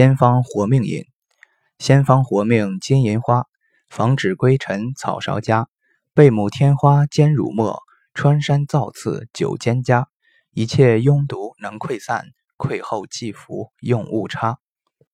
仙方活命饮，仙方活命金银花，防止归尘草芍家，贝母天花兼乳末，穿山造次酒兼加，一切庸毒能溃散，溃后即服用勿差。